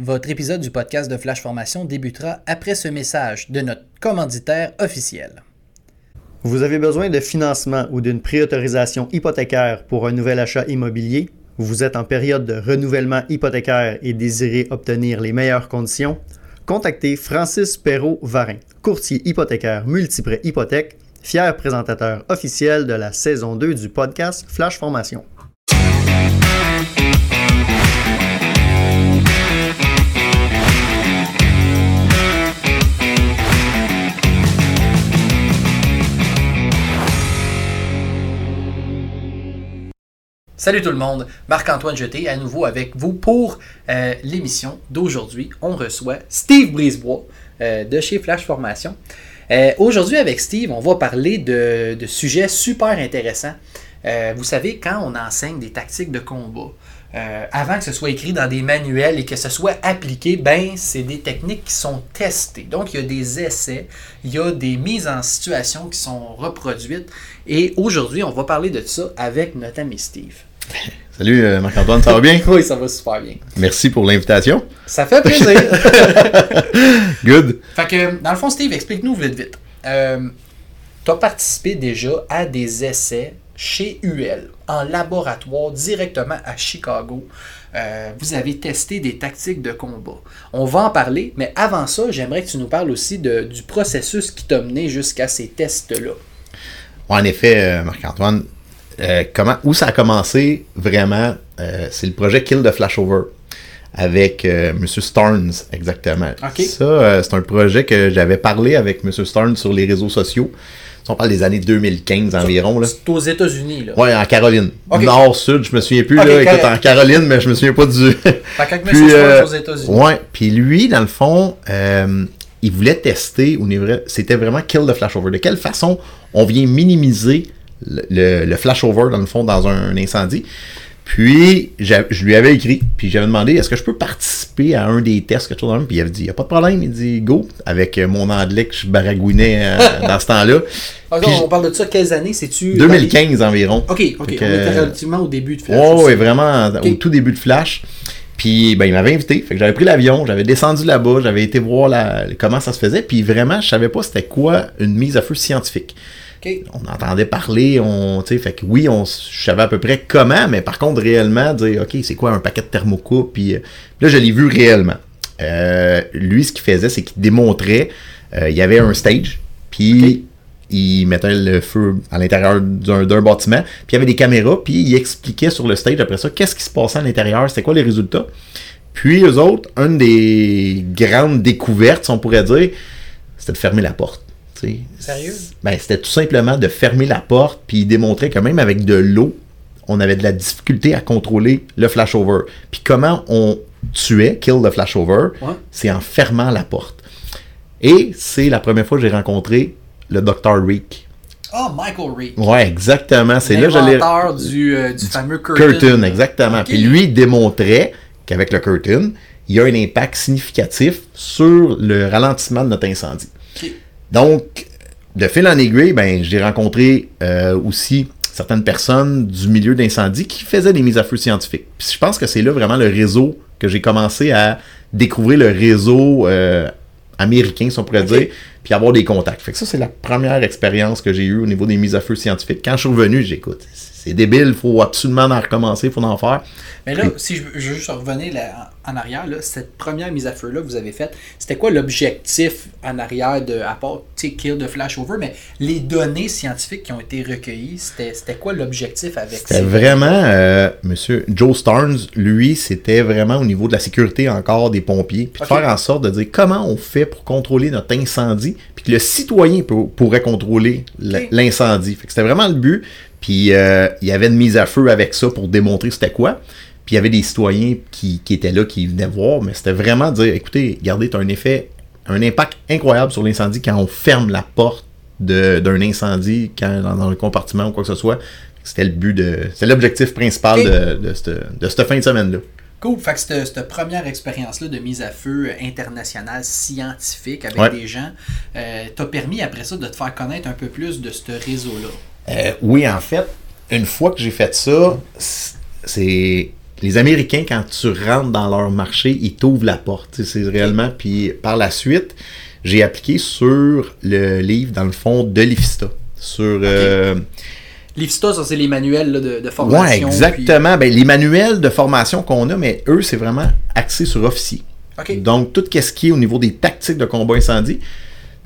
votre épisode du podcast de Flash Formation débutera après ce message de notre commanditaire officiel. Vous avez besoin de financement ou d'une préautorisation hypothécaire pour un nouvel achat immobilier? Vous êtes en période de renouvellement hypothécaire et désirez obtenir les meilleures conditions? Contactez Francis Perrault-Varin, courtier hypothécaire multiprêt hypothèque, fier présentateur officiel de la saison 2 du podcast Flash Formation. Salut tout le monde, Marc-Antoine Jeté à nouveau avec vous pour euh, l'émission d'aujourd'hui. On reçoit Steve Brisebois euh, de chez Flash Formation. Euh, aujourd'hui avec Steve, on va parler de, sujets super intéressants. vous savez, quand on enseigne des tactiques de combat, avant que ce soit écrit dans des manuels et que ce soit appliqué, ben c'est des techniques qui sont testées. Donc il y a des essais, il y a des mises en situation qui sont reproduites. Et aujourd'hui, on va parler de ça avec notre ami Steve. Salut euh, Marc-Antoine, ça va bien? oui, ça va super bien. Merci pour l'invitation. Ça fait plaisir. Good. Fait que, dans le fond, Steve, explique-nous vite vite. Euh, tu as participé déjà à des essais chez UL, en laboratoire, directement à Chicago. Euh, vous avez testé des tactiques de combat. On va en parler, mais avant ça, j'aimerais que tu nous parles aussi de, du processus qui t'a mené jusqu'à ces tests-là. En effet, Marc-Antoine, euh, comment, où ça a commencé vraiment, euh, c'est le projet Kill the Flashover avec euh, M. Starnes, exactement. Ça, c'est un projet que j'avais parlé avec M. Starnes sur les réseaux sociaux. on parle des années 2015 environ. C'est aux États-Unis, là. Ouais, en Caroline. Nord-Sud, je me souviens plus, là. Écoute, en Caroline, mais je me souviens pas du. puis, aux États-Unis. Ouais, puis lui, dans le fond, il voulait tester, c'était vraiment kill the flashover. De quelle façon on vient minimiser le, le flash-over, dans le fond, dans un, incendie. Puis, je lui avais écrit, puis j'avais demandé est-ce que je peux participer à un des tests, quelque chose comme Puis il avait dit il n'y a pas de problème. Il dit go, avec mon anglais que je baragouinais euh, dans ce temps-là. on parle de ça, quelles années? C'est-tu 2015 environ. Ok, ok. on était relativement au début de Flash. Oh, oui, vraiment au tout début de Flash. Puis ben, il m'avait invité. Fait que j'avais pris l'avion, j'avais descendu là-bas, j'avais été voir la, comment ça se faisait. Puis vraiment, je savais pas c'était quoi une mise à feu scientifique. On entendait parler, on, fait que oui, on, je savais à peu près comment, mais par contre, réellement, dire, OK, c'est quoi un paquet de thermocoupe, puis euh, là, je l'ai vu réellement. Euh, lui, ce qu'il faisait, c'est qu'il démontrait, euh, il y avait un stage, puis il mettait le feu à l'intérieur d'un bâtiment, puis il y avait des caméras, puis il expliquait sur le stage après ça qu'est-ce qui se passait à l'intérieur, c'était quoi les résultats. Puis eux autres, une des grandes découvertes, on pourrait dire, c'était de fermer la porte. Sérieux? Ben, c'était tout simplement de fermer la porte, puis démontrer que même avec de l'eau, on avait de la difficulté à contrôler le flashover. Puis comment on tuait, kill the flashover, c'est en fermant la porte. Et c'est la première fois que j'ai rencontré le Dr. Reek. Ah, oh, Michael Reek. Ouais, exactement. C'est là que je du, euh, du, fameux curtain. Curtain, exactement. Puis lui, il démontrait qu'avec le curtain, il y a un impact significatif sur le ralentissement de notre incendie. Donc, de fil en aiguille, ben, j'ai rencontré euh, aussi certaines personnes du milieu d'incendie qui faisaient des mises à feu scientifiques. Puis je pense que c'est là vraiment le réseau que j'ai commencé à découvrir le réseau euh, américain, si on pourrait dire, puis avoir des contacts. Fait que ça, c'est la première expérience que j'ai eue au niveau des mises à feu scientifiques. Quand je suis revenu, j'écoute, c'est débile, il faut absolument en recommencer, il faut en faire. Mais là, si je, veux juste revenir en arrière, là, cette première mise à feu-là que vous avez faite, c'était quoi l'objectif en arrière de, à part kill de flashover, mais les données scientifiques qui ont été recueillies, c'était quoi l'objectif avec ça? C'était vraiment, euh, monsieur Joe Starnes, lui, c'était vraiment au niveau de la sécurité encore des pompiers, puis de faire en sorte de dire comment on fait pour contrôler notre incendie, puis que le citoyen pourrait contrôler l'incendie. C'était vraiment le but. Puis euh, il y avait une mise à feu avec ça pour démontrer c'était quoi. Puis il y avait des citoyens qui, étaient là, qui venaient voir, mais c'était vraiment dire écoutez, regardez, tu as un effet, un impact incroyable sur l'incendie quand on ferme la porte d'un incendie quand, dans, le compartiment ou quoi que ce soit. C'était le but de. C'est l'objectif principal de, de, cette, fin de semaine-là. Cool. Fait que cette, première expérience-là de mise à feu internationale scientifique avec des gens euh, t'a permis après ça de te faire connaître un peu plus de ce réseau-là? Euh, oui, en fait, une fois que j'ai fait ça, c'est les Américains, quand tu rentres dans leur marché, ils t'ouvrent la porte. C'est réellement. Puis par la suite, j'ai appliqué sur le livre, dans le fond, de l'IFSTA. Sur. Euh, L'IFSTA, ça, c'est les manuels de, de, formation. Oui, exactement. Ben, les manuels de formation qu'on a, mais eux, c'est vraiment axé sur officier. Donc, tout ce qui est au niveau des tactiques de combat incendie.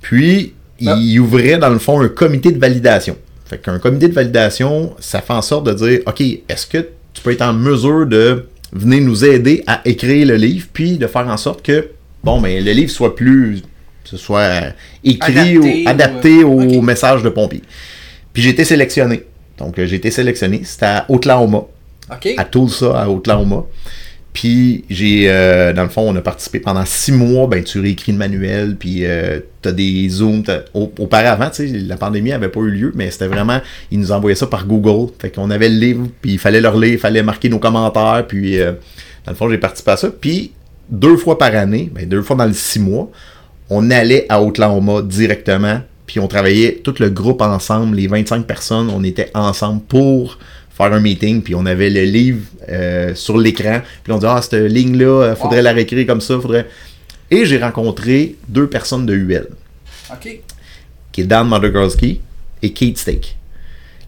Puis, ah. ils ouvraient, dans le fond, un comité de validation. Fait qu'un comité de validation, ça fait en sorte de dire, OK, est-ce que tu peux être en mesure de venir nous aider à écrire le livre, puis de faire en sorte que, bon, mais ben, le livre soit plus, ce soit écrit adapté, ou adapté au message de pompier. Puis j'ai été sélectionné. Donc, j'ai été sélectionné. C'était à Oklahoma. À Tulsa, à Oklahoma. Puis j'ai, euh, dans le fond, on a participé pendant six mois. Ben, tu réécris le manuel, puis euh, tu as des zooms. Auparavant, tu sais, la pandémie n'avait pas eu lieu, mais c'était vraiment, ils nous envoyaient ça par Google. Fait qu'on avait le livre, puis il fallait le relire, il fallait marquer nos commentaires. Puis, euh, dans le fond, j'ai participé à ça. Puis, deux fois par année, ben, deux fois dans les six mois, on allait à Oklahoma directement, puis on travaillait tout le groupe ensemble, les 25 personnes, on était ensemble pour faire un meeting, puis on avait le livre euh, sur l'écran, puis on dit Ah, cette ligne-là, euh, faudrait la réécrire comme ça, faudrait. Et j'ai rencontré deux personnes de UL. OK. Qui est Dan et Kate Steak.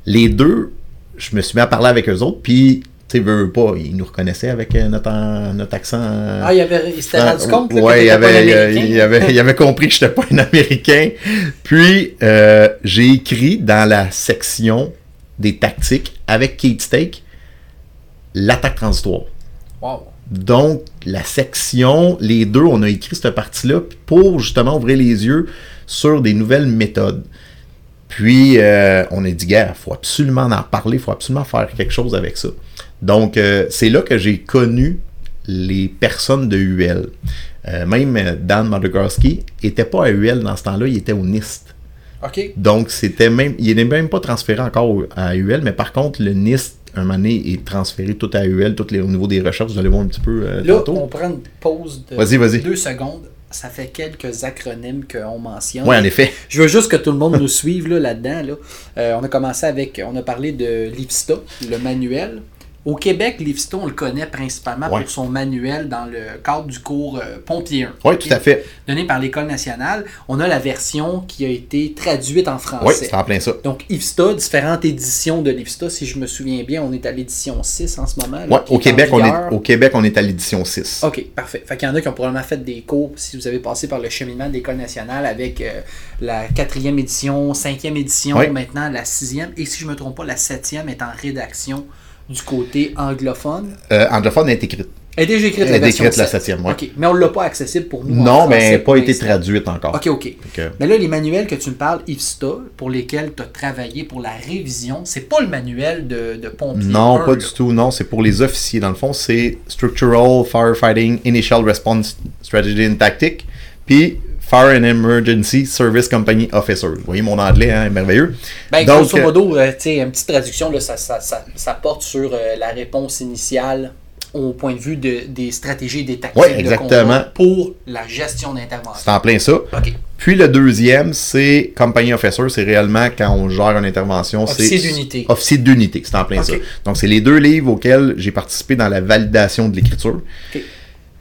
Les deux, je me suis mis à parler avec eux autres, puis tu sais, veut pas, ils nous reconnaissaient avec euh, notre, notre accent. Ah, il, avait, il s'était rendu compte là, ouais, il, avait, il, avait, il avait compris que je n'étais pas un Américain. Puis, j'ai écrit dans la section des tactiques avec Kate Steak, l'attaque transitoire. Donc, la section, les deux, on a écrit cette partie-là pour justement ouvrir les yeux sur des nouvelles méthodes. Puis, euh, on a dit, gars, il faut absolument en parler, il faut absolument faire quelque chose avec ça. Donc, euh, c'est là que j'ai connu les personnes de UL. Euh, même Dan Madagarski n'était pas à UL dans ce temps-là, il était au NIST. Donc, c'était même, il n'est même pas transféré encore à UL, mais par contre, le NIST, un moment donné, est transféré tout à UL, tout les, au niveau des recherches. Vous allez voir un petit peu euh, Là, on prend une pause de deux secondes. Ça fait quelques acronymes qu'on mentionne. Oui, en effet. Je veux juste que tout le monde nous suive là-dedans. Là euh, on a commencé avec, on a parlé de l'IPSTA, le manuel. Au Québec, Liveston, on le connaît principalement pour son manuel dans le cadre du cours euh, Pompier 1. Oui, tout à fait. Donné par l'École nationale. On a la version qui a été traduite en français. Oui, c'est en plein ça. Donc, IFSTA, différentes éditions de l'IFSTA. Si je me souviens bien, on est à l'édition 6 en ce moment. Oui, au Québec, on est, au Québec, on est à l'édition 6. OK, parfait. Fait qu'il y en a qui ont probablement fait des cours, si vous avez passé par le cheminement de l'École nationale avec euh, la quatrième édition, cinquième édition, maintenant la sixième. Et si je ne me trompe pas, la septième est en rédaction du côté anglophone? Euh, anglophone est écrite. Elle est déjà écrite, elle est écrite la septième, oui. OK, mais on ne l'a pas accessible pour nous. Non, mais elle n'a pas été traduite encore. OK, OK. Mais là, les manuels que tu me parles, IFSTA, pour lesquels tu as travaillé pour la révision, c'est pas le manuel de, de pompier. Non, pas du tout. Non, c'est pour les officiers. Dans le fond, c'est Structural Firefighting Initial Response Strategy and Tactic. Puis Fire and Emergency Service Company Officer. Vous voyez mon anglais, hein, merveilleux. Ben, grosso modo, euh, une petite traduction, là, ça, ça, ça, ça, porte sur euh, la réponse initiale au point de vue de, des stratégies et des tactiques exactement. pour la gestion d'intervention. C'est en plein ça. Puis le deuxième, c'est Company Officer, c'est réellement quand on gère une intervention. Officier d'unité. Officier d'unité, c'est en plein ça. Donc c'est les deux livres auxquels j'ai participé dans la validation de l'écriture.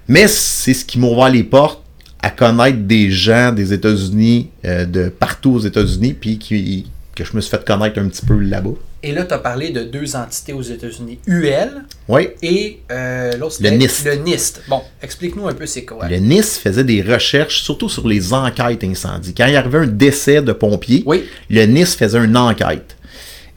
Mais c'est ce qui m'a ouvert les portes à connaître des gens des États-Unis, euh, de partout aux États-Unis, puis qui, que je me suis fait connaître un petit peu là-bas. Et là, tu as parlé de deux entités aux États-Unis, UL oui. et euh, l'autre, le NIST. Le NIST. Bon, explique-nous un peu c'est quoi. Le NIST faisait des recherches, surtout sur les enquêtes incendies. Quand il y avait un décès de pompier, oui. le NIST faisait une enquête.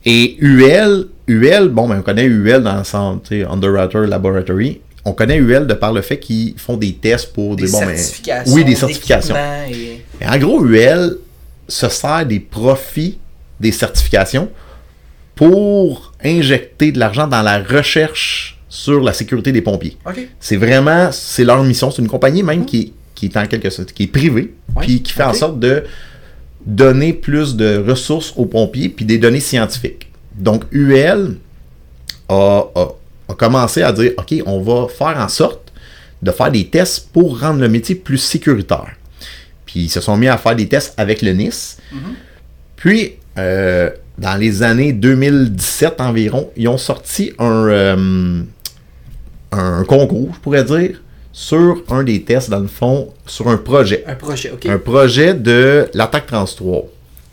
Et UL, UL, bon, ben, on connaît UL dans le centre Underwriter Laboratory on connaît UL de par le fait qu'ils font des tests pour des, des certifications. oui, des certifications. en gros, UL se sert des profits des certifications pour injecter de l'argent dans la recherche sur la sécurité des pompiers. C'est vraiment, c'est leur mission. C'est une compagnie même qui, qui, est en quelque sorte, qui est privée, puis qui fait en sorte de donner plus de ressources aux pompiers, puis des données scientifiques. Donc, UL a a commencé à dire, OK, on va faire en sorte de faire des tests pour rendre le métier plus sécuritaire. Puis ils se sont mis à faire des tests avec le NIS. Mm-hmm. Puis, euh, dans les années 2017 environ, ils ont sorti un, euh, un concours, je pourrais dire, sur un des tests, dans le fond, sur un projet. Un projet, OK. Un projet de l'attaque trans 3.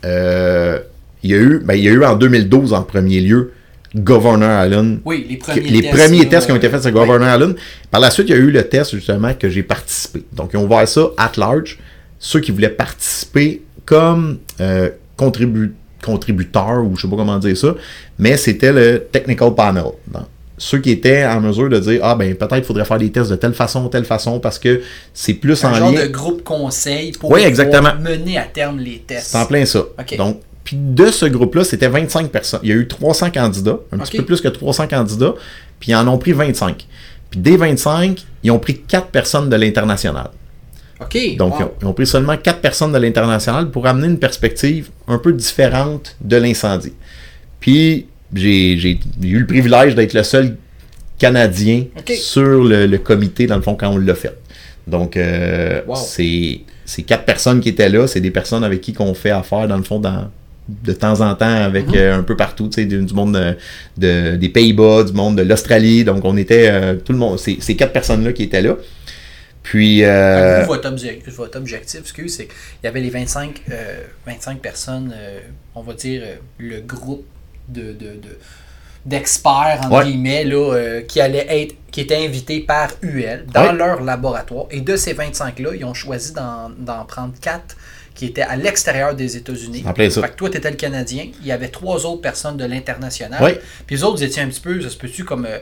Euh, il, y a eu, ben, il y a eu en 2012, en premier lieu, Governor Allen. Oui, les premiers les tests. premiers tests qui ont été faits sur. Governor Allen. Par la suite, il y a eu le test justement que j'ai participé. Donc, ils ont ouvert ça at large. Ceux qui voulaient participer comme euh, contribu- contributeurs, ou je sais pas comment dire ça, mais c'était le technical panel. Donc, ceux qui étaient en mesure de dire Ah, ben peut-être faudrait faire des tests de telle façon, telle façon, parce que c'est plus Un en genre lien. de groupe conseil pour Oui, pouvoir exactement. mener à terme les tests. C'est en plein ça. Ok. Donc, puis de ce groupe-là, c'était 25 personnes. Il y a eu 300 candidats, un petit peu plus que 300 candidats, puis ils en ont pris 25. Puis des 25, ils ont pris 4 personnes de l'international. OK. Donc, wow. ils, ont, ils ont pris seulement 4 personnes de l'international pour amener une perspective un peu différente de l'incendie. Puis, j'ai eu le privilège d'être le seul Canadien sur le, le comité, dans le fond, quand on l'a fait. Donc, euh, Wow. c'est quatre personnes qui étaient là. C'est des personnes avec qui qu'on fait affaire, dans le fond, dans, de temps en temps, avec Mhm. euh, un peu partout, tu sais, du, du monde de, de- des Pays-Bas, du monde de l'Australie. Donc, on était, euh, tout le monde, c'est ces quatre personnes-là qui étaient là. Puis, euh, Vous, votre, obje- votre objectif, excuse, c'est qu'il y avait les 25, euh, 25 personnes, euh, on va dire le groupe de, de, de- d'experts, entre Ouais. guillemets, là, qui allaient être, qui étaient invités par UL dans Ouais. leur laboratoire. Et de ces 25-là, ils ont choisi d'en, d'en prendre 4 qui étaient à l'extérieur des États-Unis. En plein ça. Fait que toi, tu étais le Canadien. Il y avait trois autres personnes de l'international. Ouais. Puis les autres, vous étiez un petit peu, ça se peut-tu, comme, euh,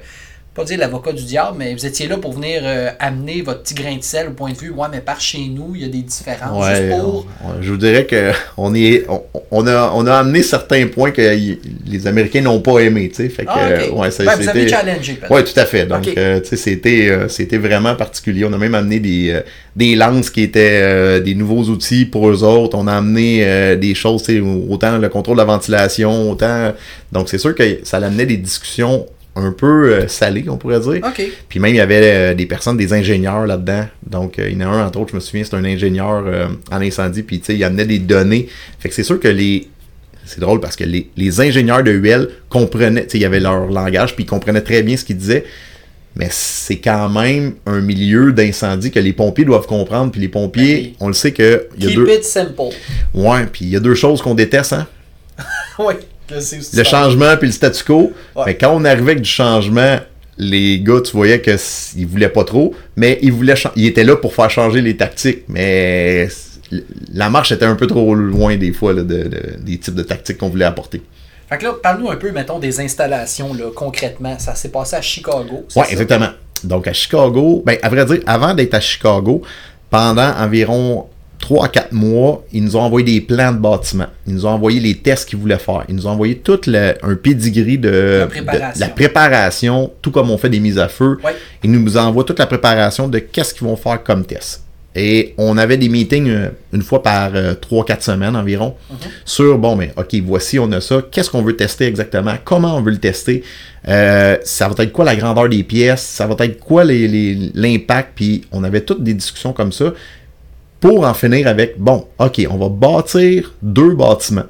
pas dire l'avocat du diable, mais vous étiez là pour venir euh, amener votre petit grain de sel au point de vue, ouais, mais par chez nous, il y a des différences. Ouais, juste pour. on- on- je vous dirais que on est, on, on a, on a amené certains points que y- les Américains n'ont pas aimé, tu sais. Fait que, Ah, ok. euh, ouais, ça- Ouais, vous avez challengé, peut-être. Ouais, tout à fait. Donc, euh, tu sais, c'était, euh, c'était vraiment particulier. On a même amené des, euh, des lances qui étaient euh, des nouveaux outils pour eux autres. On a amené euh, des choses, tu sais, autant le contrôle de la ventilation, autant. Donc, c'est sûr que ça amenait des discussions un peu euh, salées, on pourrait dire. Puis même, il y avait euh, des personnes, des ingénieurs là-dedans. Donc, euh, il y en a un, entre autres, je me souviens, c'est un ingénieur en incendie. Puis, tu sais, il amenait des données. Fait que c'est sûr que les. C'est drôle parce que les, les ingénieurs de UL comprenaient, tu sais, il y avait leur langage, puis ils comprenaient très bien ce qu'ils disaient. Mais c'est quand même un milieu d'incendie que les pompiers doivent comprendre. Puis les pompiers, Ben on le sait que. Y a Keep deux... it simple. Ouais, puis il y a deux choses qu'on déteste, hein? oui, Le changement puis le statu quo. Ouais. Mais quand on arrivait avec du changement, les gars, tu voyais que s- ils voulaient pas trop, mais ils voulaient ils étaient là pour faire changer les tactiques. Mais la marche était un peu trop loin des fois là, de, de- des types de tactiques qu'on voulait apporter. Fait que là, parle-nous un peu, mettons, des installations, là, concrètement. Ça s'est passé à Chicago. ça? exactement. Donc à Chicago, ben à vrai dire, avant d'être à Chicago, pendant environ 3 à 4 mois, ils nous ont envoyé des plans de bâtiment. Ils nous ont envoyé les tests qu'ils voulaient faire. Ils nous ont envoyé tout le- un pedigree de, La de- préparation. la préparation, tout comme on fait des mises à feu. Ouais. Ils nous envoient toute la préparation de qu'est-ce qu'ils vont faire comme test. Et on avait des meetings euh, une fois par 3-4 semaines environ sur, bon, mais OK, voici, on a ça. Qu'est-ce qu'on veut tester exactement? Comment on veut le tester? Euh, ça va être quoi la grandeur des pièces? Ça va être quoi les- les- l'impact? Puis on avait toutes des discussions comme ça pour en finir avec, bon, OK, on va bâtir deux bâtiments.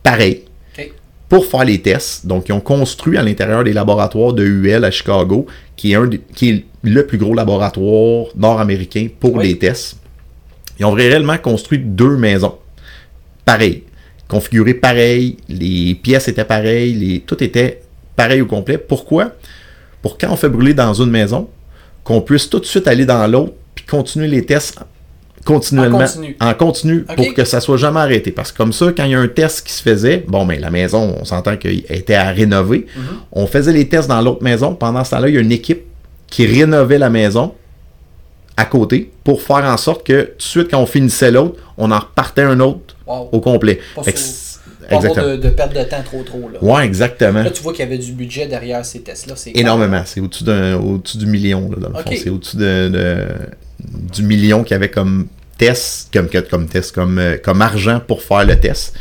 Pareil OK. pour faire les tests. Donc, ils ont construit à l'intérieur des laboratoires de UL à Chicago, qui est, un qui est le plus gros laboratoire nord-américain pour Oui. les tests. Ils ont réellement construit deux maisons. Pareil. Configurées pareil. Les pièces étaient pareilles. Les, tout était pareil au complet. Pourquoi? Pour quand on fait brûler dans une maison, qu'on puisse tout de suite aller dans l'autre puis continuer les tests continuellement. En continu. En continu Ok. pour que ça soit jamais arrêté. Parce que comme ça, quand il y a un test qui se faisait, bon, mais la maison, on s'entend qu'elle était à rénover. Mhm. On faisait les tests dans l'autre maison. Pendant ce temps-là, il y a une équipe qui rénovait la maison à côté pour faire en sorte que tout de suite, quand on finissait l'autre, on en repartait un autre Wow. au complet. Pas exactement. de, de perte de temps trop trop. Là. Ouais, exactement. Là, tu vois qu'il y avait du budget derrière ces tests-là. Énormément. C'est au-dessus du million, là, dans le fond. C'est au-dessus de, de- du million qu'il y avait comme test, comme, comme test, comme, euh, comme argent pour faire le test.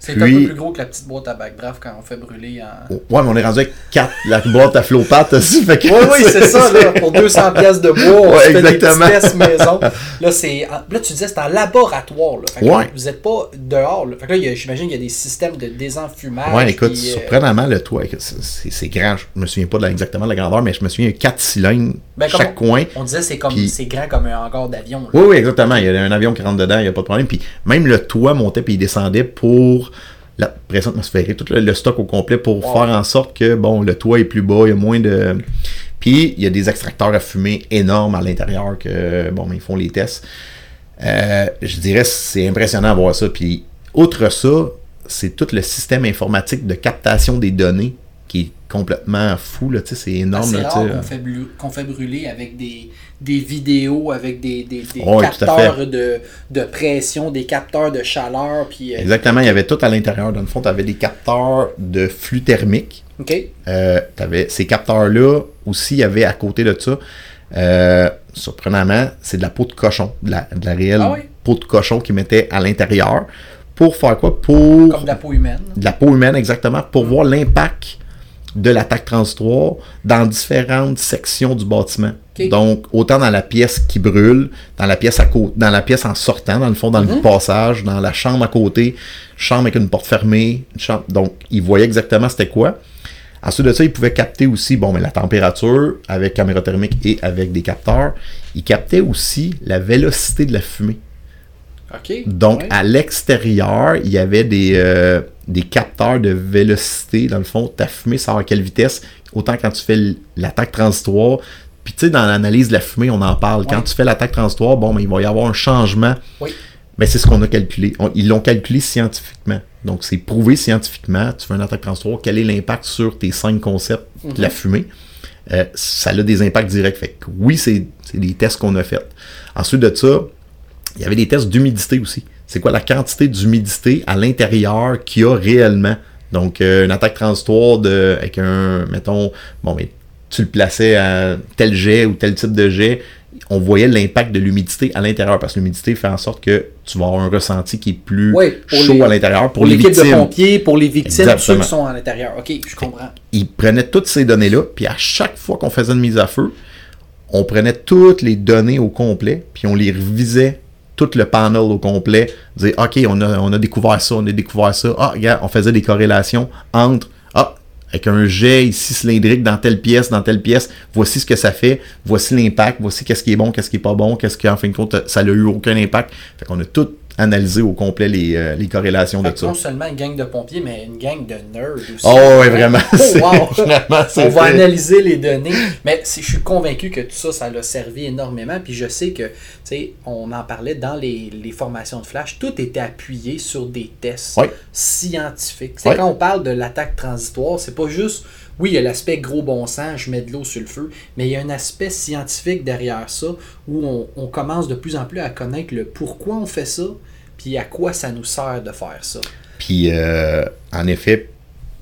C'est un peu plus gros que la petite boîte à backdraft quand on fait brûler en. Ouais, mais on est rendu avec 4 la boîte à flowpat aussi. Fait que oui, oui, c'est ça, là, pour 200 pièces de bois, on ouais, fait des tests maison. Là, c'est, là, tu disais, c'est en laboratoire. Là. Fait que ouais. vous n'êtes pas dehors. Là. Fait que là, j'imagine qu'il y a des systèmes de désenfumage. Ouais, écoute, puis, euh, surprenamment, le toit, c'est grand. Je me souviens pas de la, exactement de la grandeur, mais je me souviens, il y a 4 cylindres ben, chaque coin. On disait, c'est comme c'est grand comme un hangar d'avion. Oui, oui, exactement. Il y a un avion qui rentre dedans, il n'y a pas de problème. Puis même le toit montait puis il descendait pour la pression atmosphérique, tout le, stock au complet pour faire en sorte que bon, le toit est plus bas, il y a moins de. Puis il y a des extracteurs à fumée énormes à l'intérieur que bon, ils font les tests. Euh, je dirais c'est impressionnant à voir ça. Puis outre ça, c'est tout le système informatique de captation des données complètement fou. Là, c'est énorme. C'est rare qu'on fait, qu'on fait, brûler avec des, des vidéos, avec des, des, des capteurs de, de, pression, des capteurs de chaleur. Puis, euh, Exactement, il y avait tout à l'intérieur. Dans le fond, tu avais des capteurs de flux thermique. OK. Euh, avais ces capteurs-là aussi, il y avait à côté de ça, euh, surprenamment, c'est de la peau de cochon, de la, de la réelle ah peau de cochon qu'ils mettaient à l'intérieur. Pour faire quoi? Pour. Comme de la peau humaine. De la peau humaine, exactement. Pour voir l'impact de l'attaque transitoire dans différentes sections du bâtiment. Donc, autant dans la pièce qui brûle, dans la pièce à côté, dans la pièce en sortant, dans le fond, dans le mhm. passage, dans la chambre à côté, chambre avec une porte fermée, chambre. Donc, il voyait exactement c'était quoi. Ensuite de ça, il pouvait capter aussi bon, mais la température avec caméra thermique et avec des capteurs. Il captait aussi la vélocité de la fumée. Donc, à l'extérieur, il y avait des, euh, des capteurs de vélocité. Dans le fond, ta fumée sort à quelle vitesse? Autant quand tu fais l'attaque transitoire. Puis, tu sais, dans l'analyse de la fumée, on en parle. Quand tu fais l'attaque transitoire, bon, mais il va y avoir un changement. Oui. Mais c'est ce qu'on a calculé. ils l'ont calculé scientifiquement. Donc, c'est prouvé scientifiquement. Tu fais une attaque transitoire, quel est l'impact sur tes cinq concepts de la mhm. fumée? Euh, ça a des impacts directs. Fait que oui, c'est des tests qu'on a faits. Ensuite de ça, il y avait des tests d'humidité aussi. C'est quoi la quantité d'humidité à l'intérieur qu'il y a réellement? Donc, euh, une attaque transitoire de, avec un, mettons, bon, mais tu le plaçais à tel jet ou tel type de jet, on voyait l'impact de l'humidité à l'intérieur parce que l'humidité fait en sorte que tu vas avoir un ressenti qui est plus chaud à l'intérieur pour, les victimes. de pompiers, pour les victimes, ceux qui sont à l'intérieur. OK, je comprends. Ils prenaient toutes ces données-là, puis à chaque fois qu'on faisait une mise à feu, on prenait toutes les données au complet, puis on les revisait tout le panel au complet, dire OK, on a, on a découvert ça, on a découvert ça. Ah, regarde, on faisait des corrélations entre Ah, avec un jet ici cylindrique dans telle pièce, dans telle pièce, voici ce que ça fait, voici l'impact, voici qu'est-ce qui est bon, qu'est-ce qui est pas bon, qu'est-ce qui en fin de compte ça n'a eu aucun impact. Fait qu'on a tout analyser au complet les, euh, les corrélations de ça. Non seulement une gang de pompiers, mais une gang de nerds aussi. Oh, oui, vraiment. Oh, On va analyser les données. Mais je suis convaincu que tout ça, ça l'a servi énormément. Puis je sais que, tu sais, on en parlait dans les, les, formations de Flash, tout était appuyé sur des tests scientifiques. C'est quand on parle de l'attaque transitoire, c'est pas juste oui, il y a l'aspect gros bon sens, je mets de l'eau sur le feu, mais il y a un aspect scientifique derrière ça où on, commence de plus en plus à connaître le pourquoi on fait ça, puis à quoi ça nous sert de faire ça. Puis, euh, en effet,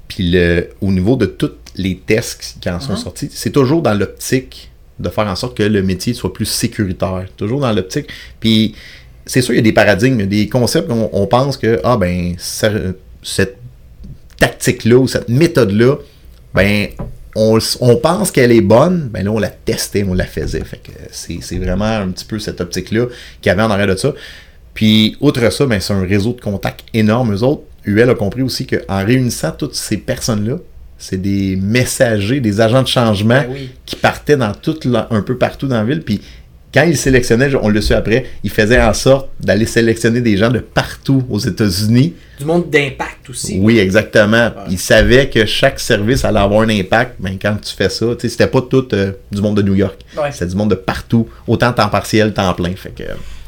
puis le, au niveau de tous les tests qui en sont uh-huh. sortis, c'est toujours dans l'optique de faire en sorte que le métier soit plus sécuritaire. Toujours dans l'optique. Puis, c'est sûr, il y a des paradigmes, des concepts, on, on pense que, ah ben, cette tactique-là ou cette méthode-là, ben, on, pense qu'elle est bonne, ben là, on la testait, on la faisait. Fait que c'est vraiment un petit peu cette optique-là qu'il y avait en arrière de ça. Puis, outre ça, ben, c'est un réseau de contacts énorme. Eux autres, UL a compris aussi qu'en réunissant toutes ces personnes-là, c'est des messagers, des agents de changement ben qui partaient dans tout, un peu partout dans la ville. Puis, quand il sélectionnait, on le sait après, il faisait en sorte d'aller sélectionner des gens de partout aux États-Unis. Du monde d'impact aussi. Oui, exactement. Il savait que chaque service allait avoir un impact. Mais ben, quand tu fais ça, c'était pas tout euh, du monde de New York. C'était du monde de partout, autant temps partiel, temps plein. Fait que,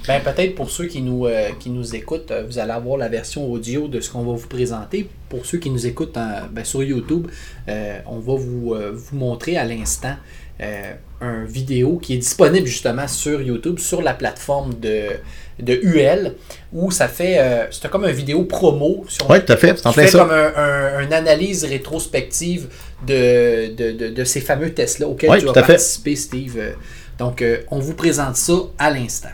ben, peut-être pour ceux qui nous, euh, qui nous écoutent, euh, vous allez avoir la version audio de ce qu'on va vous présenter. Pour ceux qui nous écoutent ben, sur YouTube, on va vous, vous montrer à l'instant euh, un vidéo qui est disponible justement sur YouTube, sur la plateforme de, de UL, où ça fait. Euh, c'est comme un vidéo promo. oui, tout à fait. C'est comme une analyse rétrospective de, de, ces fameux tests-là auxquels tu as participé, Steve. Donc, euh, on vous présente ça à l'instant.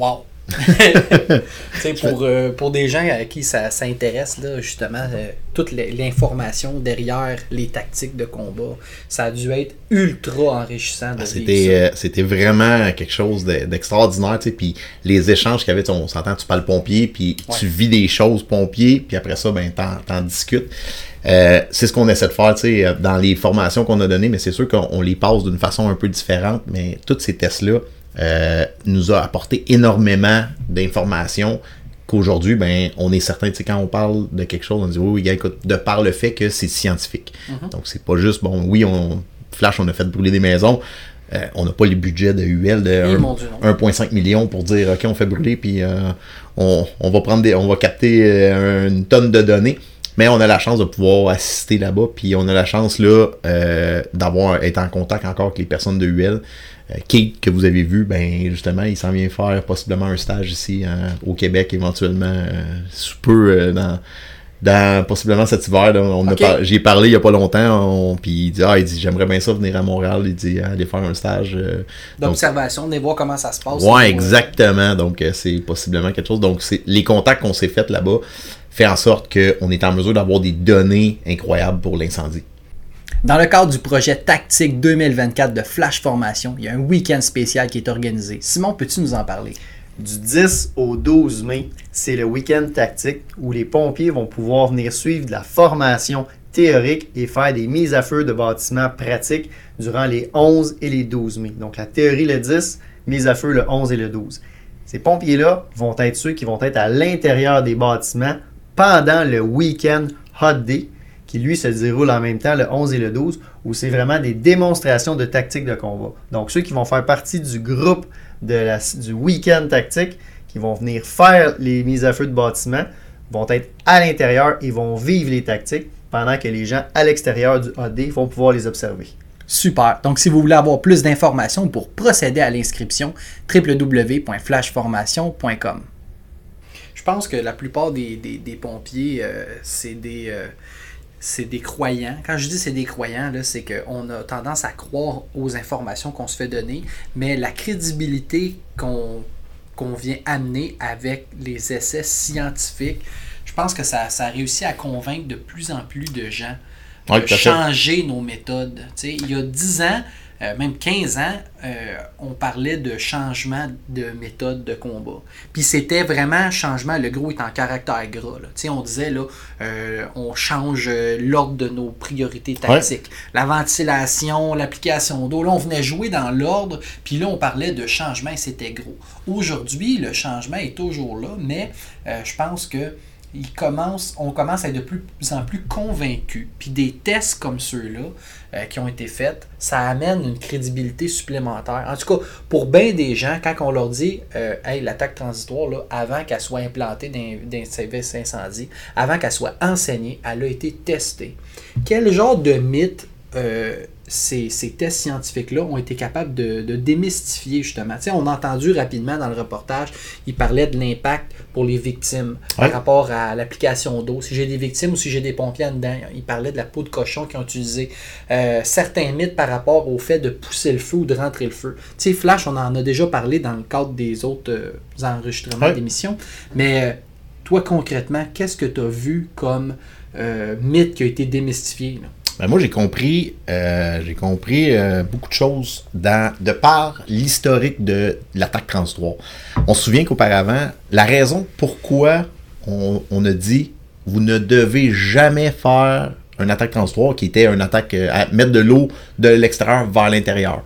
Wow! pour, euh, pour des gens à qui ça, ça intéresse, là, justement, euh, toute l'information derrière les tactiques de combat, ça a dû être ultra enrichissant. Ah, c'était, euh, c'était vraiment quelque chose d'extraordinaire. puis les échanges qu'il y avait, on s'entend, tu parles pompier, puis tu vis des choses pompier, puis après ça, ben, t'en discutes. c'est ce qu'on essaie de faire dans les formations qu'on a données, mais c'est sûr qu'on les passe d'une façon un peu différente, mais tous ces tests-là, euh, nous a apporté énormément d'informations qu'aujourd'hui, ben, on est certain, tu sais, quand on parle de quelque chose, on dit oui, oui, écoute, de par le fait que c'est scientifique. Mm-hmm. Donc, c'est pas juste, bon, oui, on, Flash, on a fait brûler des maisons. Euh, on n'a pas les budgets de UL de 1,5 million pour dire, OK, on fait brûler, puis euh, on, on, va prendre des, on va capter une tonne de données. Mais on a la chance de pouvoir assister là-bas, puis on a la chance là d'avoir être en contact encore avec les personnes de UL. Euh, Kate, que vous avez vu, ben justement, il s'en vient faire possiblement un stage ici hein, au Québec éventuellement, euh, sous peu euh, dans, dans possiblement cet hiver. J'ai parlé il n'y a pas longtemps, puis il dit, ah, il dit j'aimerais bien ça venir à Montréal, il dit aller faire un stage. D'observation, venir voir comment ça se passe. Ouais, exactement. Donc c'est possiblement quelque chose. Donc c'est les contacts qu'on s'est faits là-bas fait en sorte qu'on est en mesure d'avoir des données incroyables pour l'incendie. Dans le cadre du projet Tactique 2024 de Flash Formation, il y a un week-end spécial qui est organisé. Simon, peux-tu nous en parler? Du 10 au 12 mai, c'est le week-end tactique où les pompiers vont pouvoir venir suivre de la formation théorique et faire des mises à feu de bâtiments pratiques durant les 11 et les 12 mai. Donc la théorie le 10, mise à feu le 11 et le 12. Ces pompiers-là vont être ceux qui vont être à l'intérieur des bâtiments pendant le week-end Hot Day qui lui se déroule en même temps le 11 et le 12, où c'est vraiment des démonstrations de tactique de combat. Donc ceux qui vont faire partie du groupe de la, du week-end tactique, qui vont venir faire les mises à feu de bâtiments, vont être à l'intérieur et vont vivre les tactiques, pendant que les gens à l'extérieur du AD vont pouvoir les observer. Super. Donc, si vous voulez avoir plus d'informations pour procéder à l'inscription, www.flashformation.com. Je pense que la plupart des, pompiers, euh, c'est des, euh, c'est des croyants. Quand je dis c'est des croyants, c'est qu'on a tendance à croire aux informations qu'on se fait donner, mais la crédibilité qu'on vient amener avec les essais scientifiques, je pense que ça, ça a réussi à convaincre de plus en plus de gens de changer nos méthodes. il y a 10 ans, euh, même 15 ans, euh, on parlait de changement de méthode de combat. Puis c'était vraiment changement, le gros est en caractère gras. Là. On disait, là, euh, on change l'ordre de nos priorités tactiques. La ventilation, l'application d'eau, là, on venait jouer dans l'ordre, puis là, on parlait de changement et c'était gros. Aujourd'hui, le changement est toujours là, mais je pense que on commence à être de plus en plus convaincu. Puis des tests comme ceux-là euh, qui ont été faits, ça amène une crédibilité supplémentaire. En tout cas, pour bien des gens, quand on leur dit euh, Hey, l'attaque transitoire, avant qu'elle soit implantée dans, un service incendie, avant qu'elle soit enseignée, elle a été testée. Quel genre de mythe euh, ces, tests scientifiques-là ont été capables de, démystifier justement. on a entendu rapidement dans le reportage, il parlait de l'impact pour les victimes par rapport à l'application d'eau. Si j'ai des victimes ou si j'ai des pompiers en dedans, il parlait de la peau de cochon qui ont utilisé. Euh, certains mythes par rapport au fait de pousser le feu ou de rentrer le feu. Tu sais, Flash, on en a déjà parlé dans le cadre des autres euh, enregistrements d'émissions, mais toi concrètement, qu'est-ce que tu as vu comme mythe qui a été démystifié? Ben, moi, j'ai compris, euh, j'ai compris euh, beaucoup de choses dans, de par l'historique de l'attaque transitoire. On se souvient qu'auparavant, la raison pourquoi on, a dit vous ne devez jamais faire une attaque transitoire qui était une attaque euh, à mettre de l'eau de l'extérieur vers l'intérieur.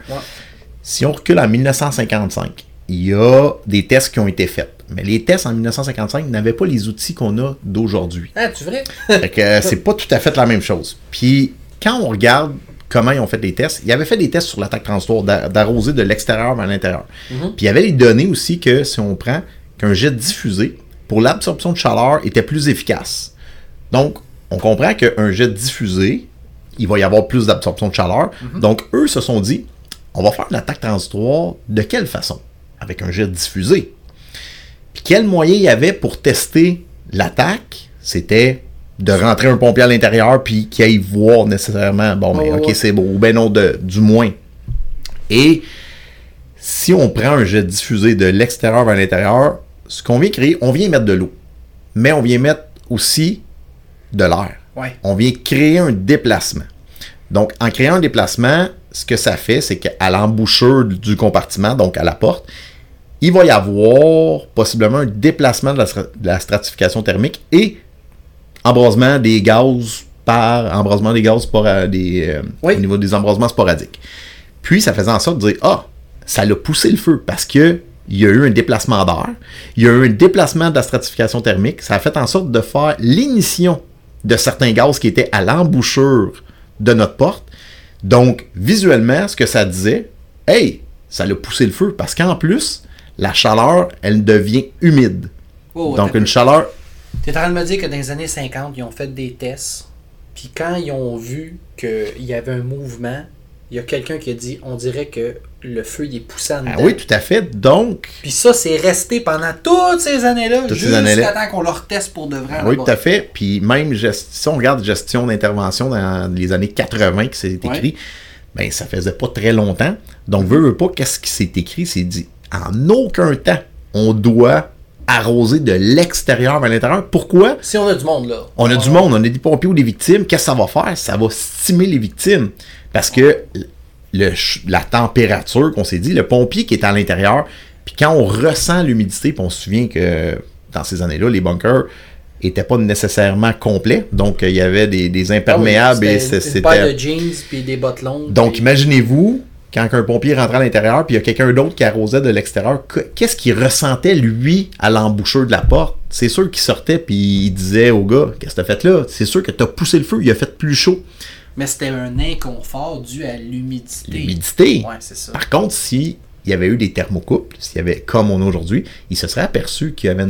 Si on recule en 1955, il y a des tests qui ont été faits. Mais les tests en 1955 n'avaient pas les outils qu'on a d'aujourd'hui. Ah, tu vrai? fait que c'est pas tout à fait la même chose. Puis quand on regarde comment ils ont fait les tests, ils avaient fait des tests sur l'attaque transitoire, d'arroser de l'extérieur vers l'intérieur. Mhm. Puis il y avait les données aussi que si on prend qu'un jet diffusé, pour l'absorption de chaleur, était plus efficace. Donc, on comprend qu'un jet diffusé, il va y avoir plus d'absorption de chaleur. Mhm. Donc, eux se sont dit, on va faire l'attaque transitoire de quelle façon? Avec un jet diffusé. Puis quel moyen il y avait pour tester l'attaque? C'était de rentrer un pompier à l'intérieur puis qu'il aille voir nécessairement bon mais ok c'est beau ou ben non de, du moins et si on prend un jet diffusé de l'extérieur vers l'intérieur, ce qu'on vient créer, on vient mettre de l'eau. Mais on vient mettre aussi de l'air. Ouais. On vient créer un déplacement. Donc, en créant un déplacement, ce que ça fait, c'est qu'à l'embouchure du compartiment, donc à la porte, il va y avoir possiblement un déplacement de la, stra- de la stratification thermique et embrasement des gaz par embrasement des gaz des, euh, Oui. au niveau des embrasements sporadiques. Puis, ça faisait en sorte de dire, ah, ça l'a poussé le feu parce que il y a eu un déplacement d'air, il y a eu un déplacement de la stratification thermique, ça a fait en sorte de faire l'émission de certains gaz qui étaient à l'embouchure de notre porte. Donc, visuellement, ce que ça disait, hey, ça l'a poussé le feu parce qu'en plus, la chaleur, elle devient humide. Oh, Donc, une peu. Chaleur, T'es en train de me dire que dans les années 50, ils ont fait des tests, puis quand ils ont vu qu'il y avait un mouvement, il y a quelqu'un qui a dit on dirait que le feu il est poussé en dedans. ah oui, tout à fait. Donc, Puis ça, c'est resté pendant toutes ces années-là, jusqu'à années-là. temps qu'on leur teste pour de vrai. Ah oui, tout à fait. Puis même, si on regarde gestion d'intervention dans les années 80 qui s'est écrit, ben ça faisait pas très longtemps. Donc, veut, veut pas, qu'est-ce qui s'est écrit? C'est dit, en aucun temps, on doit arroser de l'extérieur vers l'intérieur. Pourquoi? Si on a du monde là. On a du monde, on a des pompiers ou des victimes. Qu'est-ce que ça va faire? Ça va stimer les victimes. Parce que le la température qu'on s'est dit, le pompier qui est à l'intérieur, puis quand on ressent l'humidité, puis on se souvient que dans ces années-là, les bunkers n'étaient pas nécessairement complets. Donc, euh, il y avait des, des imperméables Ah oui, et c'était une paire de jeans puis des bottes longues. Donc, puis- imaginez-vous, quand un pompier rentrait à l'intérieur, puis il y a quelqu'un d'autre qui arrosait de l'extérieur, que- qu'est-ce qu'il ressentait, lui, à l'embouchure de la porte? C'est sûr qu'il sortait, puis il disait au gars, qu'est-ce que t'as fait là? C'est sûr que t'as poussé le feu, il a fait plus chaud. Mais c'était un inconfort dû à l'humidité. L'humidité. Ouais, c'est ça. Par contre, si il y avait eu des thermocouples, s'il y avait comme on a aujourd'hui, il se serait aperçu qu'il y avait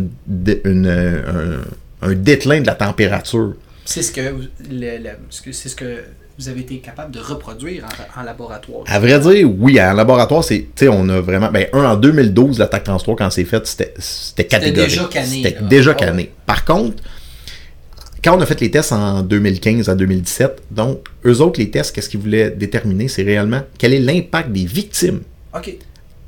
une- un, un déclin de la température. C'est ce que vous- le- le- ce que- c'est ce que vous avez été capable de reproduire en, en laboratoire? À vrai dire, oui, en laboratoire, c'est, tu sais, on a vraiment, ben, un, en 2012, l'attaque 33, quand c'est fait, c'était, c'était catégorique. déjà canné, C'était déjà Ah canné. Par contre, quand on a fait les tests en 2015 à 2017, donc, eux autres, les tests, qu'est-ce qu'ils voulaient déterminer, c'est réellement quel est l'impact des victimes? OK.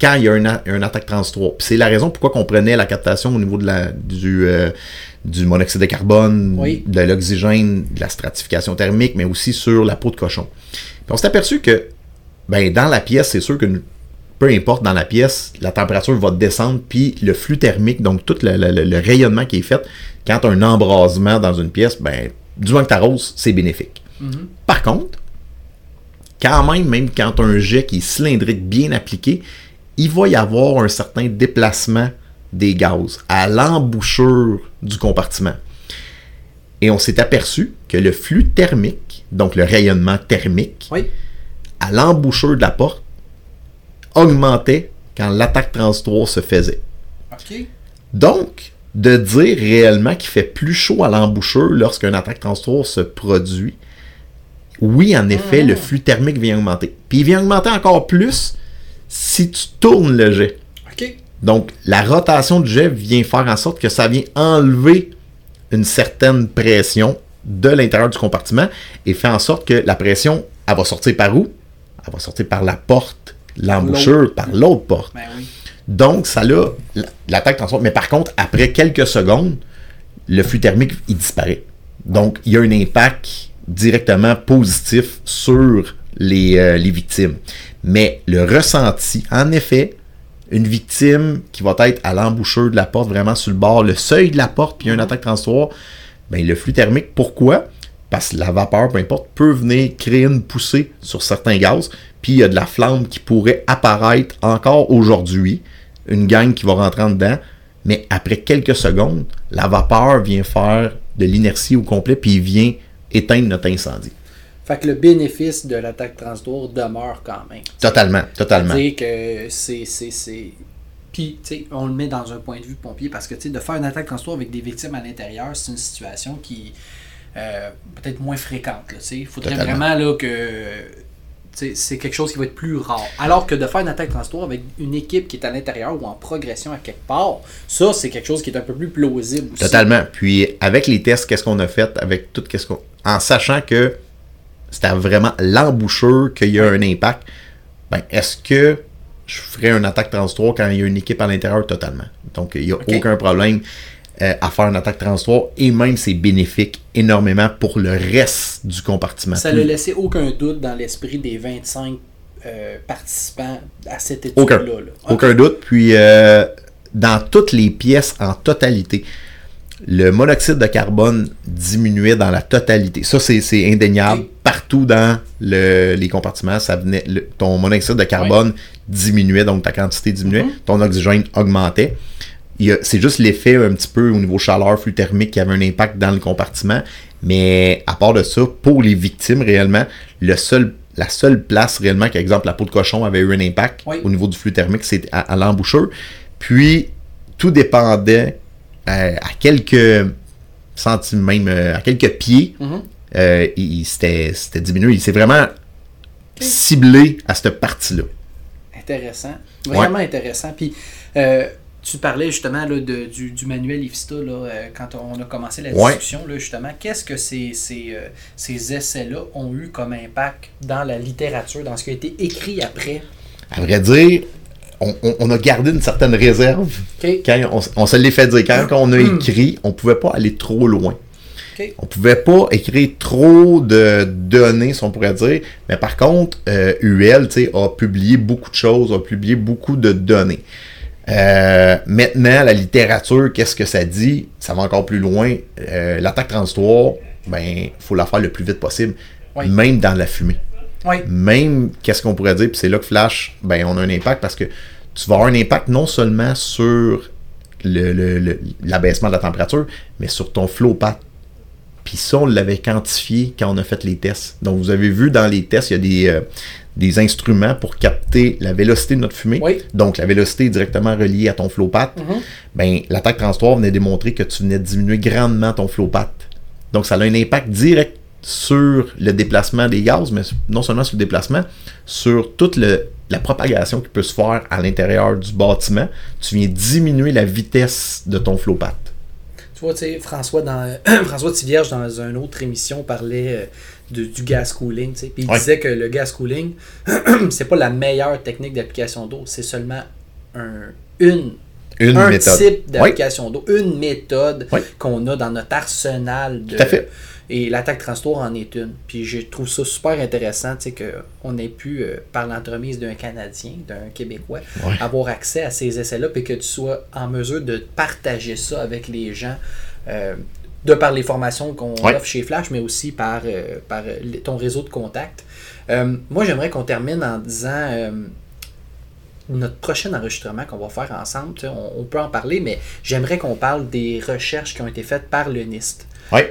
Quand il y a un, attaque 33. Puis c'est la raison pourquoi qu'on prenait la captation au niveau de la, du, euh, du monoxyde de carbone, Oui. de l'oxygène, de la stratification thermique, mais aussi sur la peau de cochon. Puis on s'est aperçu que ben, dans la pièce, c'est sûr que peu importe dans la pièce, la température va descendre, puis le flux thermique, donc tout le, le- le- le rayonnement qui est fait, quand tu as un embrasement dans une pièce, ben, du moins que tu arroses, c'est bénéfique. Par contre, quand même, même quand tu as un jet qui est cylindrique bien appliqué, il va y avoir un certain déplacement des gaz à l'embouchure du compartiment. Et on s'est aperçu que le flux thermique, donc le rayonnement thermique, Oui. à l'embouchure de la porte, augmentait quand l'attaque 33 se faisait. Donc, de dire réellement qu'il fait plus chaud à l'embouchure lorsqu'un attaque 33 se produit, oui, en effet, le flux thermique vient augmenter. Puis il vient augmenter encore plus si tu tournes le jet. Donc, la rotation du jet vient faire en sorte que ça vient enlever une certaine pression de l'intérieur du compartiment et fait en sorte que la pression, elle va sortir par où? Elle va sortir par la porte, l'embouchure, par l'autre porte. Ben oui. Donc, ça l'a, l'attaque transport. Mais par contre, après quelques secondes, le flux thermique, il disparaît. Donc, il y a un impact directement positif sur les, euh, les victimes. Mais le ressenti, en effet, une victime qui va être à l'embouchure de la porte, vraiment sur le bord, le seuil de la porte, puis il y a une attaque transitoire, ben, le flux thermique, pourquoi? Parce que la vapeur, peu importe, peut venir créer une poussée sur certains gaz, puis il y a de la flamme qui pourrait apparaître encore aujourd'hui, une gang qui va rentrer en dedans, mais après quelques secondes, la vapeur vient faire de l'inertie au complet, puis il vient éteindre notre incendie. Fait que le bénéfice de l'attaque transitoire demeure quand même. Totalement, totalement. C'est-à-dire que c'est. c'est, c'est... Puis, tu sais, on le met dans un point de vue pompier parce que, tu sais, de faire une attaque transitoire avec des victimes à l'intérieur, c'est une situation qui euh, peut-être moins fréquente. là, tu sais. Il faudrait Totalement. vraiment là, que. tu sais, C'est quelque chose qui va être plus rare. Alors que de faire une attaque transitoire avec une équipe qui est à l'intérieur ou en progression à quelque part, ça, c'est quelque chose qui est un peu plus plausible aussi. Totalement. Puis avec les tests, qu'est-ce qu'on a fait avec tout qu'est-ce qu'on. En sachant que c'était vraiment l'embouchure qu'il y a un impact, ben, est-ce que je ferais une attaque transitoire quand il y a une équipe à l'intérieur totalement? Donc, il n'y a aucun problème euh, à faire une attaque transitoire et même c'est bénéfique énormément pour le reste du compartiment. Ça ne laissé aucun doute dans l'esprit des 25 euh, participants à cette étude-là. Aucun, aucun doute. Puis, euh, dans toutes les pièces en totalité, le monoxyde de carbone diminuait dans la totalité. Ça, c'est indéniable. Partout dans les compartiments, ça venait, ton monoxyde de carbone diminuait, donc ta quantité diminuait, mm-hmm. ton oxygène augmentait. C'est juste l'effet un petit peu au niveau chaleur, flux thermique qui avait un impact dans le compartiment. Mais à part de ça, pour les victimes réellement, le seul, la seule place réellement qu'exemple la peau de cochon avait eu un impact au niveau du flux thermique, c'est à, l'embouchure. Puis tout dépendait à quelques centimètres, même euh, à quelques pieds, mm-hmm. euh, il, c'était diminué. Il s'est vraiment ciblé à cette partie-là. Intéressant. Vraiment intéressant. Puis tu parlais justement là, de, du, du, manuel IFSTA là, quand on a commencé la discussion. Là, justement, qu'est-ce que ces, ces, ces essais-là ont eu comme impact dans la littérature, dans ce qui a été écrit après? À vrai dire, on, a gardé une certaine réserve. Quand on, se l'est fait dire. Quand, on a hmm. écrit, on ne pouvait pas aller trop loin. On ne pouvait pas écrire trop de données, si on pourrait dire. Mais par contre, euh, UL a publié beaucoup de choses, a publié beaucoup de données. Euh, maintenant, la littérature, qu'est-ce que ça dit? Ça va encore plus loin. Euh, l'attaque transitoire, ben, faut la faire le plus vite possible, même dans la fumée. Même, qu'est-ce qu'on pourrait dire, puis c'est là que Flash, ben, on a un impact parce que tu vas avoir un impact non seulement sur l'abaissement le, de la température, mais sur ton flow path. Puis ça, on l'avait quantifié quand on a fait les tests. Donc, vous avez vu dans les tests, il y a des, euh, des instruments pour capter la vélocité de notre fumée. Donc, la vélocité est directement reliée à ton flow path. Mm-hmm. Ben, l'attaque transitoire venait démontrer que tu venais de diminuer grandement ton flow path. Donc, ça a un impact direct sur le déplacement des gaz, mais non seulement sur le déplacement, sur toute la propagation qui peut se faire à l'intérieur du bâtiment. Tu viens diminuer la vitesse de ton flow path. Tu vois, tu sais, François, dans, François Tivierge, dans une autre émission, parlait euh, du gas cooling. Puis il disait que le gas cooling, c'est pas la meilleure technique d'application d'eau, c'est seulement un, une une un type d'application d'eau, une méthode qu'on a dans notre arsenal de, Tout à fait. Et l'attaque transitoire en est une. Puis je trouve ça super intéressant qu'on ait pu, euh, par l'entremise d'un Canadien, d'un Québécois, avoir accès à ces essais-là, puis que tu sois en mesure de partager ça avec les gens. Euh, de par les formations qu'on offre chez Flash, mais aussi par, euh, par ton réseau de contacts. moi, j'aimerais qu'on termine en disant notre prochain enregistrement qu'on va faire ensemble, on, on, peut en parler, mais j'aimerais qu'on parle des recherches qui ont été faites par le NIST. Oui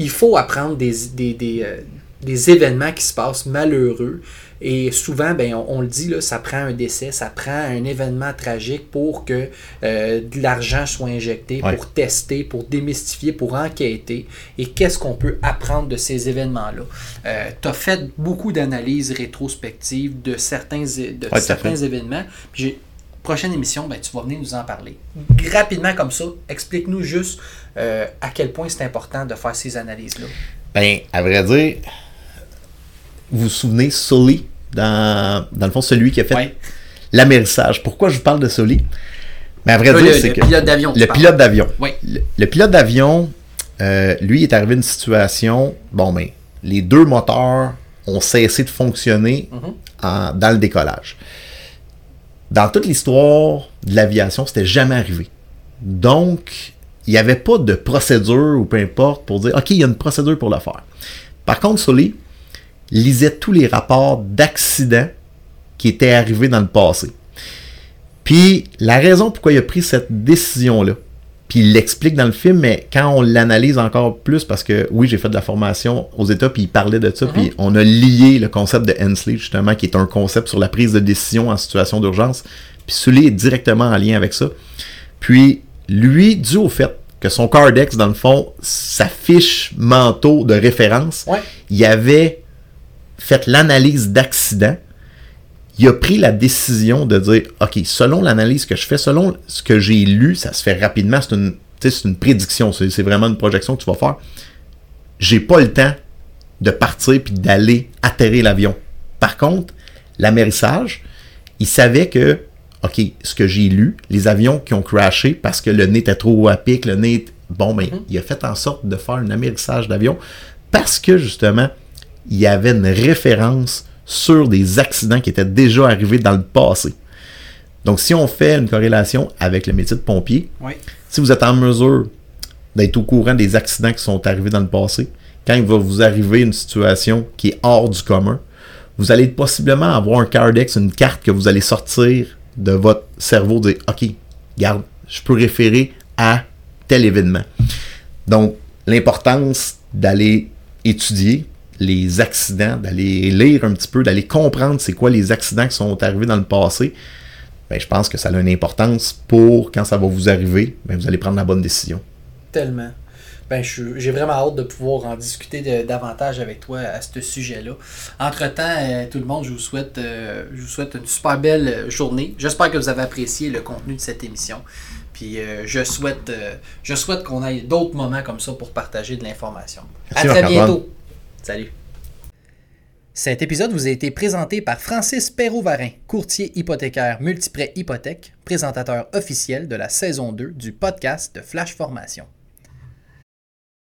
il faut apprendre des, des, euh, des, événements qui se passent malheureux. Et souvent, ben, on, le dit, là, ça prend un décès, ça prend un événement tragique pour que euh, de l'argent soit injecté, pour tester, pour démystifier, pour enquêter. Et qu'est-ce qu'on peut apprendre de ces événements-là? Euh, tu as fait beaucoup d'analyses rétrospectives de certains, de certains événements. Puis prochaine émission, ben, tu vas venir nous en parler. Rapidement comme ça, explique-nous juste euh, à quel point c'est important de faire ces analyses-là? Ben, à vrai dire, vous vous souvenez, Sully, dans, dans le fond, celui qui a fait l'amérissage. Pourquoi je vous parle de Sully? Mais à vrai dire, c'est que. Pilote d'avion, le pilote d'avion. Oui. Le, pilote d'avion, euh, lui, est arrivé à une situation. Bon, ben, les deux moteurs ont cessé de fonctionner mm-hmm. dans le décollage. Dans toute l'histoire de l'aviation, c'était jamais arrivé. Donc, il n'y avait pas de procédure ou peu importe pour dire OK, il y a une procédure pour le faire. Par contre, Sully lisait tous les rapports d'accidents qui étaient arrivés dans le passé. Puis la raison pourquoi il a pris cette décision-là, puis il l'explique dans le film, mais quand on l'analyse encore plus, parce que oui, j'ai fait de la formation aux États, puis il parlait de ça, puis mhm. on a lié le concept de Hensley, justement, qui est un concept sur la prise de décision en situation d'urgence. Puis Sully est directement en lien avec ça. Puis lui, dû au fait que son Cardex, dans le fond, sa fiche manteau de référence, il avait fait l'analyse d'accident il a pris la décision de dire OK, selon l'analyse que je fais, selon ce que j'ai lu, ça se fait rapidement, c'est une, une prédiction, c'est vraiment une projection que tu vas faire. J'ai pas le temps de partir puis d'aller atterrir l'avion. Par contre, l'amérissage, il savait que, OK, ce que j'ai lu, les avions qui ont crashé parce que le nez était trop à pic, le nez. Bon, mais il a fait en sorte de faire un amérissage d'avion parce que justement, il y avait une référence sur des accidents qui étaient déjà arrivés dans le passé. Donc, si on fait une corrélation avec le métier de pompier, Oui. si vous êtes en mesure d'être au courant des accidents qui sont arrivés dans le passé, quand il va vous arriver une situation qui est hors du commun, vous allez possiblement avoir un cardex, une carte que vous allez sortir de votre cerveau, dire OK, garde, je peux référer à tel événement. Donc, l'importance d'aller étudier les accidents, d'aller lire un petit peu, d'aller comprendre c'est quoi les accidents qui sont arrivés dans le passé, ben, je pense que ça a une importance pour quand ça va vous arriver, ben, vous allez prendre la bonne décision. Tellement. Ben, j'ai vraiment hâte de pouvoir en discuter de- davantage avec toi à ce sujet-là. Entre-temps, euh, tout le monde, je vous souhaite, euh, je vous souhaite une super belle euh, journée. J'espère que vous avez apprécié le contenu de cette émission. Puis euh, je souhaite, je souhaite qu'on ait d'autres moments comme ça pour partager de l'information. À très bientôt. Salut. Cet épisode vous a été présenté par Francis Perrault-Varin, courtier hypothécaire multiprêt hypothèque, présentateur officiel de la saison 2 du podcast de Flash Formation.